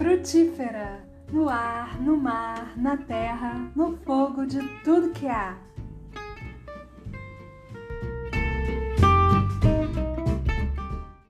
frutífera, no ar, no mar, na terra, no fogo de tudo que há.